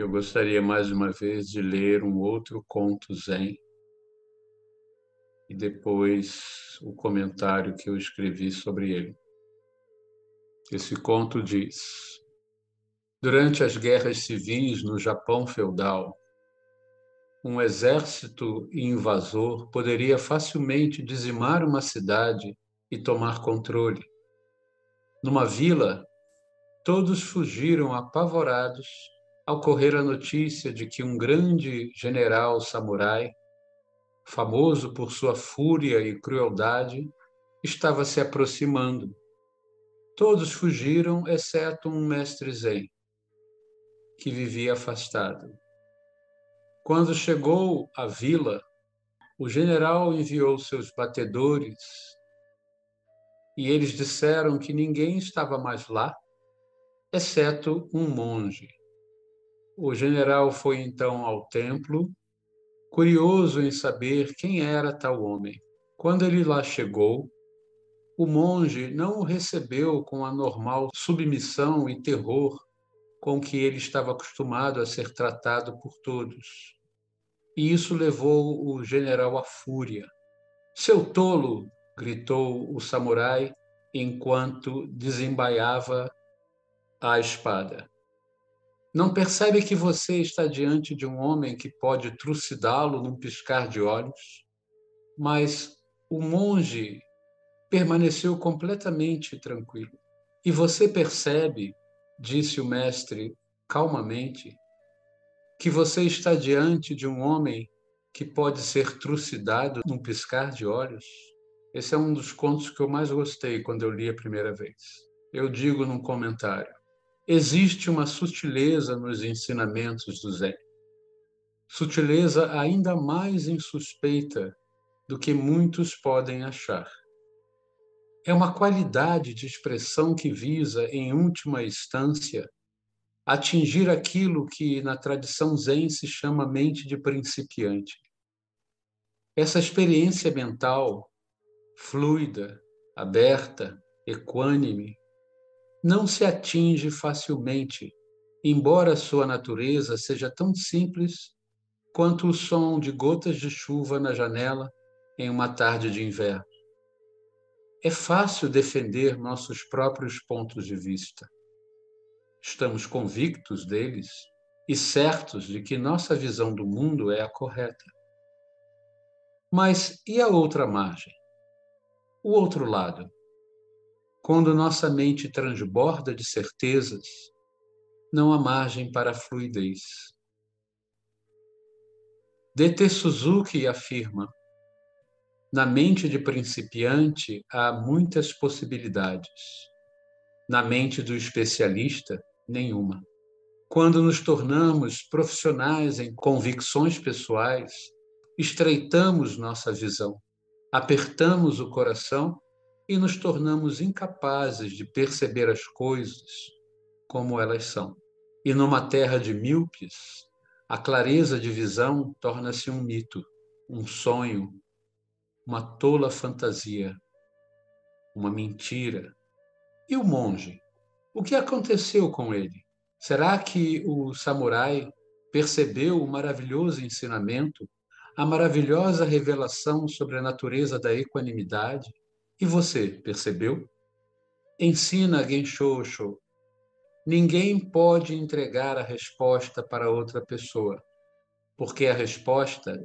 Eu gostaria mais uma vez de ler um outro conto zen e depois o comentário que eu escrevi sobre ele. Esse conto diz: Durante as guerras civis no Japão feudal, um exército invasor poderia facilmente dizimar uma cidade e tomar controle. Numa vila, todos fugiram apavorados ao correr a notícia de que um grande general samurai, famoso por sua fúria e crueldade, estava se aproximando. Todos fugiram, exceto um mestre Zen, que vivia afastado. Quando chegou à vila, o general enviou seus batedores e eles disseram que ninguém estava mais lá, exceto um monge. O general foi então ao templo, curioso em saber quem era tal homem. Quando ele lá chegou, o monge não o recebeu com a normal submissão e terror com que ele estava acostumado a ser tratado por todos. E isso levou o general à fúria. Seu tolo! gritou o samurai enquanto desembaiava a espada. Não percebe que você está diante de um homem que pode trucidá-lo num piscar de olhos? Mas o monge permaneceu completamente tranquilo. E você percebe, disse o mestre calmamente, que você está diante de um homem que pode ser trucidado num piscar de olhos? Esse é um dos contos que eu mais gostei quando eu li a primeira vez. Eu digo num comentário: existe uma sutileza nos ensinamentos do Zen. Sutileza ainda mais insuspeita do que muitos podem achar. É uma qualidade de expressão que visa, em última instância, atingir aquilo que na tradição Zen se chama mente de principiante. Essa experiência mental, fluida, aberta, equânime, não se atinge facilmente, embora sua natureza seja tão simples quanto o som de gotas de chuva na janela em uma tarde de inverno. É fácil defender nossos próprios pontos de vista. Estamos convictos deles e certos de que nossa visão do mundo é a correta. Mas e a outra margem? O outro lado? Quando nossa mente transborda de certezas, não há margem para a fluidez. D.T. Suzuki afirma: na mente de principiante há muitas possibilidades. Na mente do especialista, nenhuma. Quando nos tornamos profissionais em convicções pessoais, estreitamos nossa visão, apertamos o coração e nos tornamos incapazes de perceber as coisas como elas são. E numa terra de míopes, a clareza de visão torna-se um mito, um sonho, uma tola fantasia, uma mentira. E o monge? O que aconteceu com ele? Será que o samurai percebeu o maravilhoso ensinamento, a maravilhosa revelação sobre a natureza da equanimidade, e você, percebeu? Ensina Genshosho. Ninguém pode entregar a resposta para outra pessoa, porque a resposta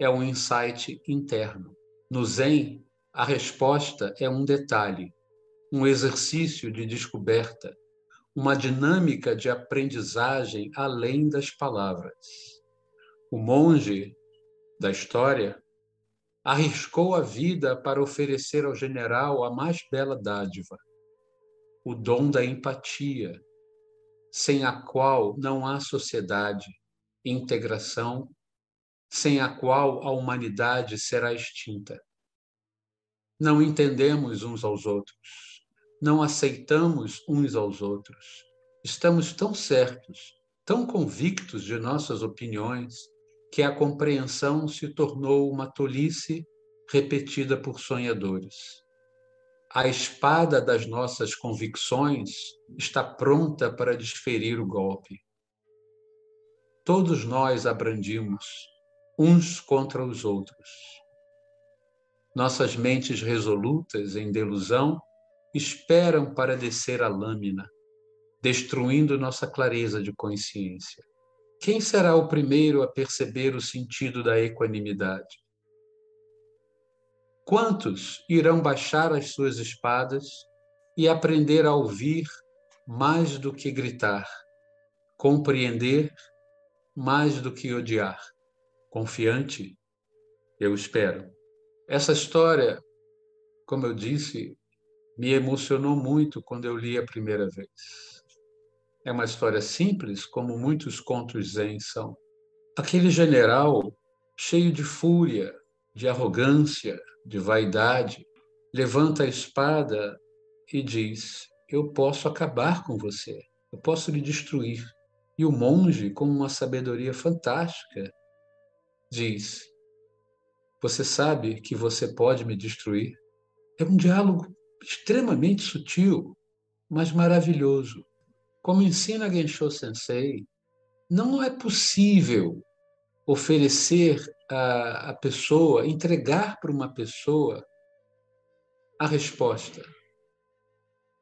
é um insight interno. No Zen, a resposta é um detalhe, um exercício de descoberta, uma dinâmica de aprendizagem além das palavras. O monge da história arriscou a vida para oferecer ao general a mais bela dádiva, o dom da empatia, sem a qual não há sociedade, integração, sem a qual a humanidade será extinta. Não entendemos uns aos outros, não aceitamos uns aos outros. Estamos tão certos, tão convictos de nossas opiniões, que a compreensão se tornou uma tolice repetida por sonhadores. A espada das nossas convicções está pronta para desferir o golpe. todos nós abrandimos uns contra os outros. Nossas mentes resolutas em delusão esperam para descer a lâmina, destruindo nossa clareza de consciência. Quem será o primeiro a perceber o sentido da equanimidade? Quantos irão baixar as suas espadas e aprender a ouvir mais do que gritar, compreender mais do que odiar? Confiante, eu espero. Essa história, como eu disse, me emocionou muito quando eu li a primeira vez. É uma história simples, como muitos contos zen são. Aquele general, cheio de fúria, de arrogância, de vaidade, levanta a espada e diz: Eu posso acabar com você, eu posso lhe destruir. E o monge, com uma sabedoria fantástica, diz: Você sabe que você pode me destruir? É um diálogo extremamente sutil, mas maravilhoso. Como ensina Gensho Sensei, não é possível oferecer a, a pessoa, entregar para uma pessoa a resposta.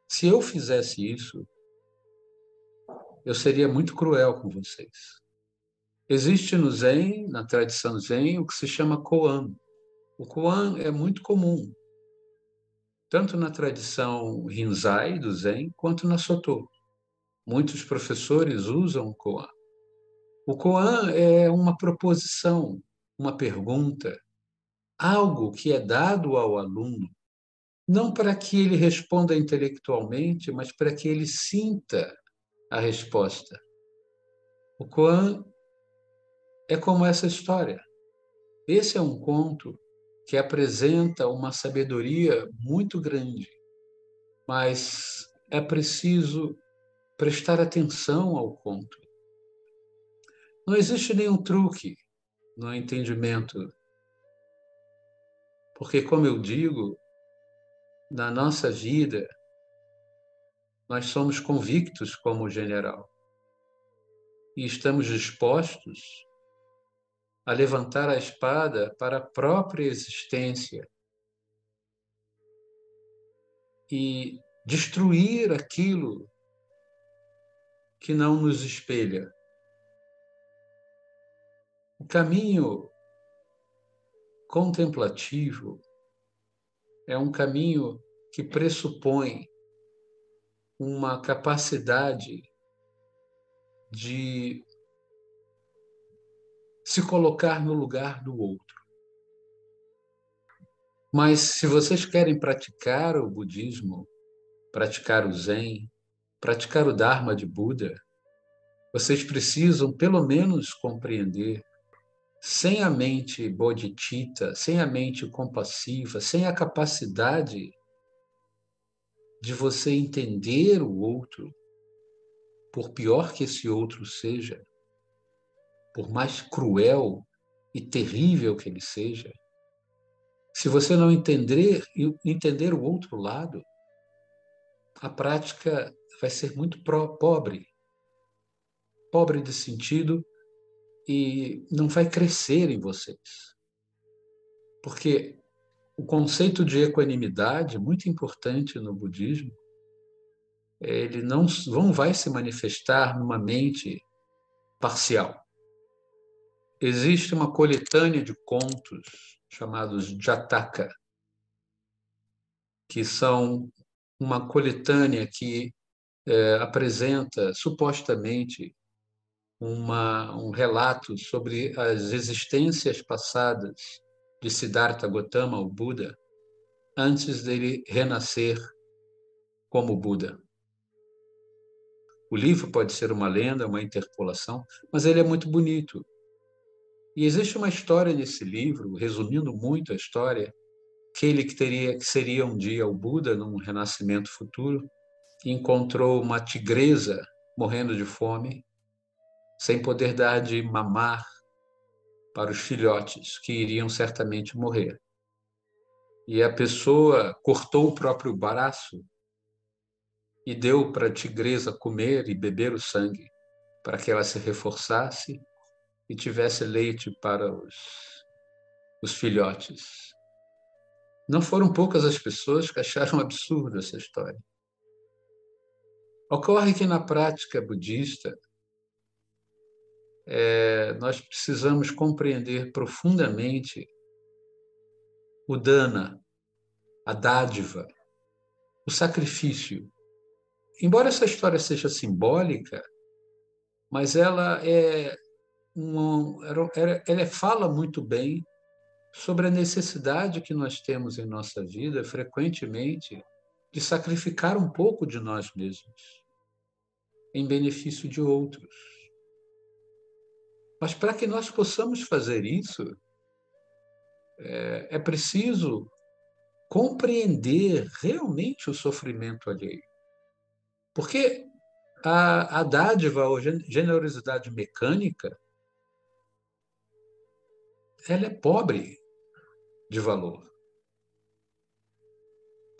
Se eu fizesse isso, eu seria muito cruel com vocês. Existe no Zen, na tradição Zen, o que se chama koan. O koan é muito comum tanto na tradição Rinzai do Zen quanto na Soto. Muitos professores usam o koan. O koan é uma proposição, uma pergunta, algo que é dado ao aluno, não para que ele responda intelectualmente, mas para que ele sinta a resposta. O koan é como essa história. Esse é um conto que apresenta uma sabedoria muito grande, mas é preciso prestar atenção ao conto. Não existe nenhum truque no entendimento, porque, como eu digo, na nossa vida, nós somos convictos como general e estamos dispostos a levantar a espada para a própria existência e destruir aquilo que não nos espelha. O caminho contemplativo é um caminho que pressupõe uma capacidade de se colocar no lugar do outro. Mas se vocês querem praticar o budismo, praticar o zen, praticar o dharma de Buda, vocês precisam pelo menos compreender sem a mente bodhicitta, sem a mente compassiva, sem a capacidade de você entender o outro, por pior que esse outro seja, por mais cruel e terrível que ele seja, se você não entender entender o outro lado, a prática vai ser muito pobre, pobre de sentido e não vai crescer em vocês. Porque o conceito de equanimidade, muito importante no budismo, ele não, não vai se manifestar numa mente parcial existe uma coletânea de contos chamados Jataka, que são uma coletânea que é, apresenta supostamente uma, um relato sobre as existências passadas de Siddhartha Gautama, o Buda, antes dele renascer como Buda. O livro pode ser uma lenda, uma interpolação, mas ele é muito bonito. E existe uma história nesse livro, resumindo muito a história, aquele que teria que seria um dia o Buda num renascimento futuro, encontrou uma tigresa morrendo de fome, sem poder dar de mamar para os filhotes que iriam certamente morrer. E a pessoa cortou o próprio braço e deu para a tigresa comer e beber o sangue, para que ela se reforçasse e tivesse leite para os, os filhotes. Não foram poucas as pessoas que acharam absurda essa história. Ocorre que na prática budista, é, nós precisamos compreender profundamente o dana, a dádiva, o sacrifício. Embora essa história seja simbólica, mas ela é uma, ela, ela fala muito bem sobre a necessidade que nós temos em nossa vida, frequentemente, de sacrificar um pouco de nós mesmos em benefício de outros. Mas para que nós possamos fazer isso, é, é preciso compreender realmente o sofrimento alheio. Porque a, a dádiva ou generosidade mecânica ela é pobre de valor.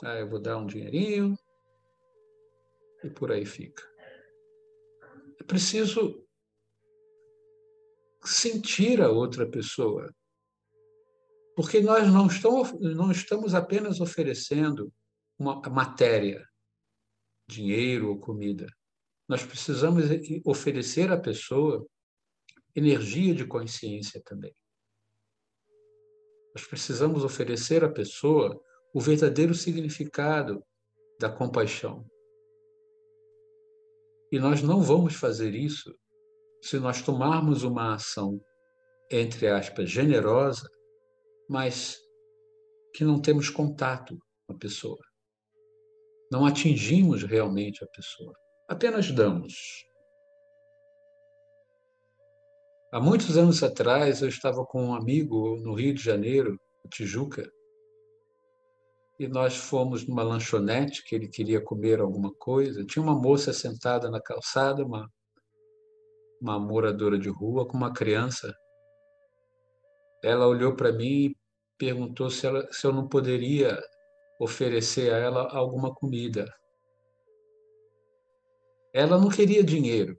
Ah, eu vou dar um dinheirinho e por aí fica. É preciso sentir a outra pessoa. Porque nós não estamos, não estamos apenas oferecendo uma matéria, dinheiro ou comida. Nós precisamos oferecer à pessoa energia de consciência também. Nós precisamos oferecer à pessoa o verdadeiro significado da compaixão. E nós não vamos fazer isso se nós tomarmos uma ação, entre aspas, generosa, mas que não temos contato com a pessoa. Não atingimos realmente a pessoa. Apenas damos. Há muitos anos atrás, eu estava com um amigo no Rio de Janeiro, Tijuca, e nós fomos numa lanchonete que ele queria comer alguma coisa. Tinha uma moça sentada na calçada, uma, uma moradora de rua, com uma criança. Ela olhou para mim e perguntou se, ela, se eu não poderia oferecer a ela alguma comida. Ela não queria dinheiro.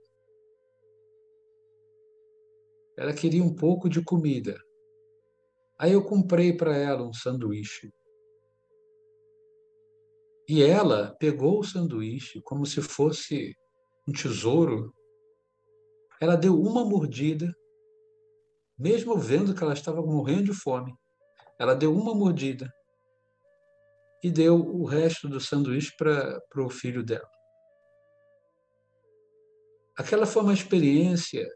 Ela queria um pouco de comida. Aí eu comprei para ela um sanduíche. E ela pegou o sanduíche como se fosse um tesouro. Ela deu uma mordida, mesmo vendo que ela estava morrendo de fome. Ela deu uma mordida e deu o resto do sanduíche para o filho dela. Aquela foi uma experiência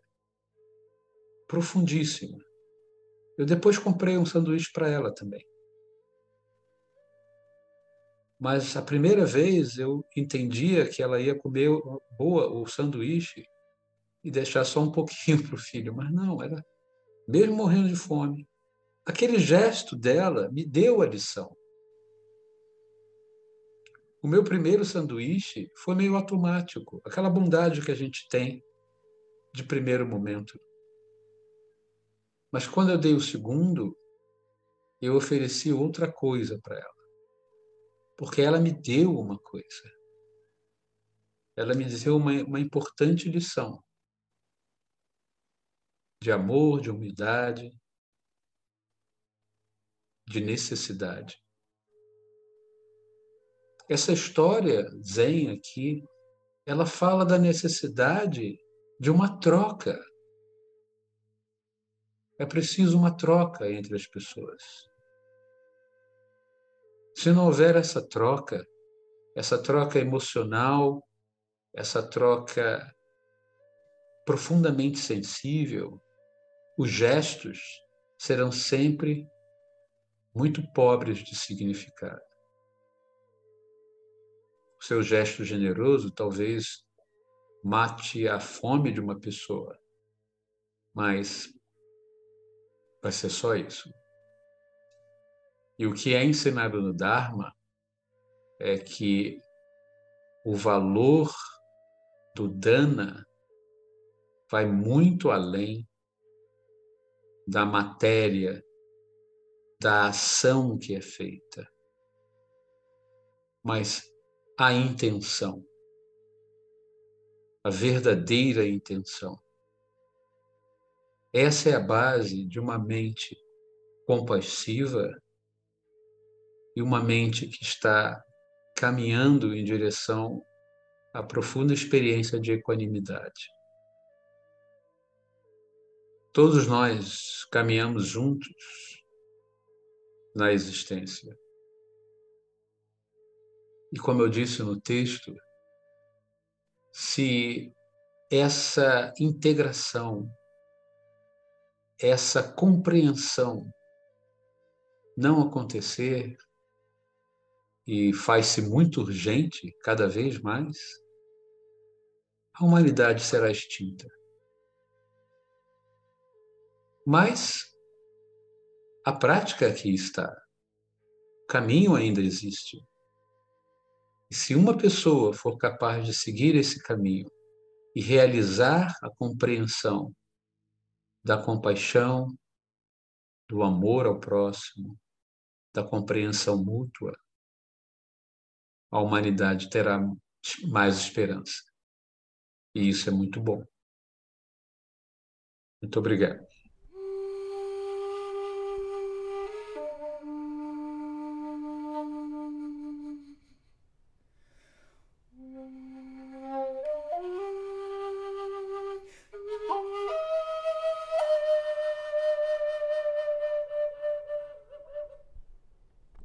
profundíssima. Eu depois comprei um sanduíche para ela também. Mas a primeira vez eu entendia que ela ia comer boa o sanduíche e deixar só um pouquinho para o filho. Mas não, era mesmo morrendo de fome. Aquele gesto dela me deu a lição. O meu primeiro sanduíche foi meio automático, aquela bondade que a gente tem de primeiro momento. Mas quando eu dei o segundo, eu ofereci outra coisa para ela. Porque ela me deu uma coisa. Ela me deu uma, uma importante lição de amor, de humildade, de necessidade. Essa história Zen aqui, ela fala da necessidade de uma troca é preciso uma troca entre as pessoas. Se não houver essa troca, essa troca emocional, essa troca profundamente sensível, os gestos serão sempre muito pobres de significado. O seu gesto generoso talvez mate a fome de uma pessoa, mas Vai ser só isso. E o que é ensinado no Dharma é que o valor do dana vai muito além da matéria, da ação que é feita, mas a intenção, a verdadeira intenção. Essa é a base de uma mente compassiva e uma mente que está caminhando em direção à profunda experiência de equanimidade. Todos nós caminhamos juntos na existência. E como eu disse no texto, se essa integração, essa compreensão não acontecer, e faz-se muito urgente cada vez mais, a humanidade será extinta. Mas a prática aqui está. O caminho ainda existe. E se uma pessoa for capaz de seguir esse caminho e realizar a compreensão da compaixão, do amor ao próximo, da compreensão mútua, a humanidade terá mais esperança. E isso é muito bom. Muito obrigado.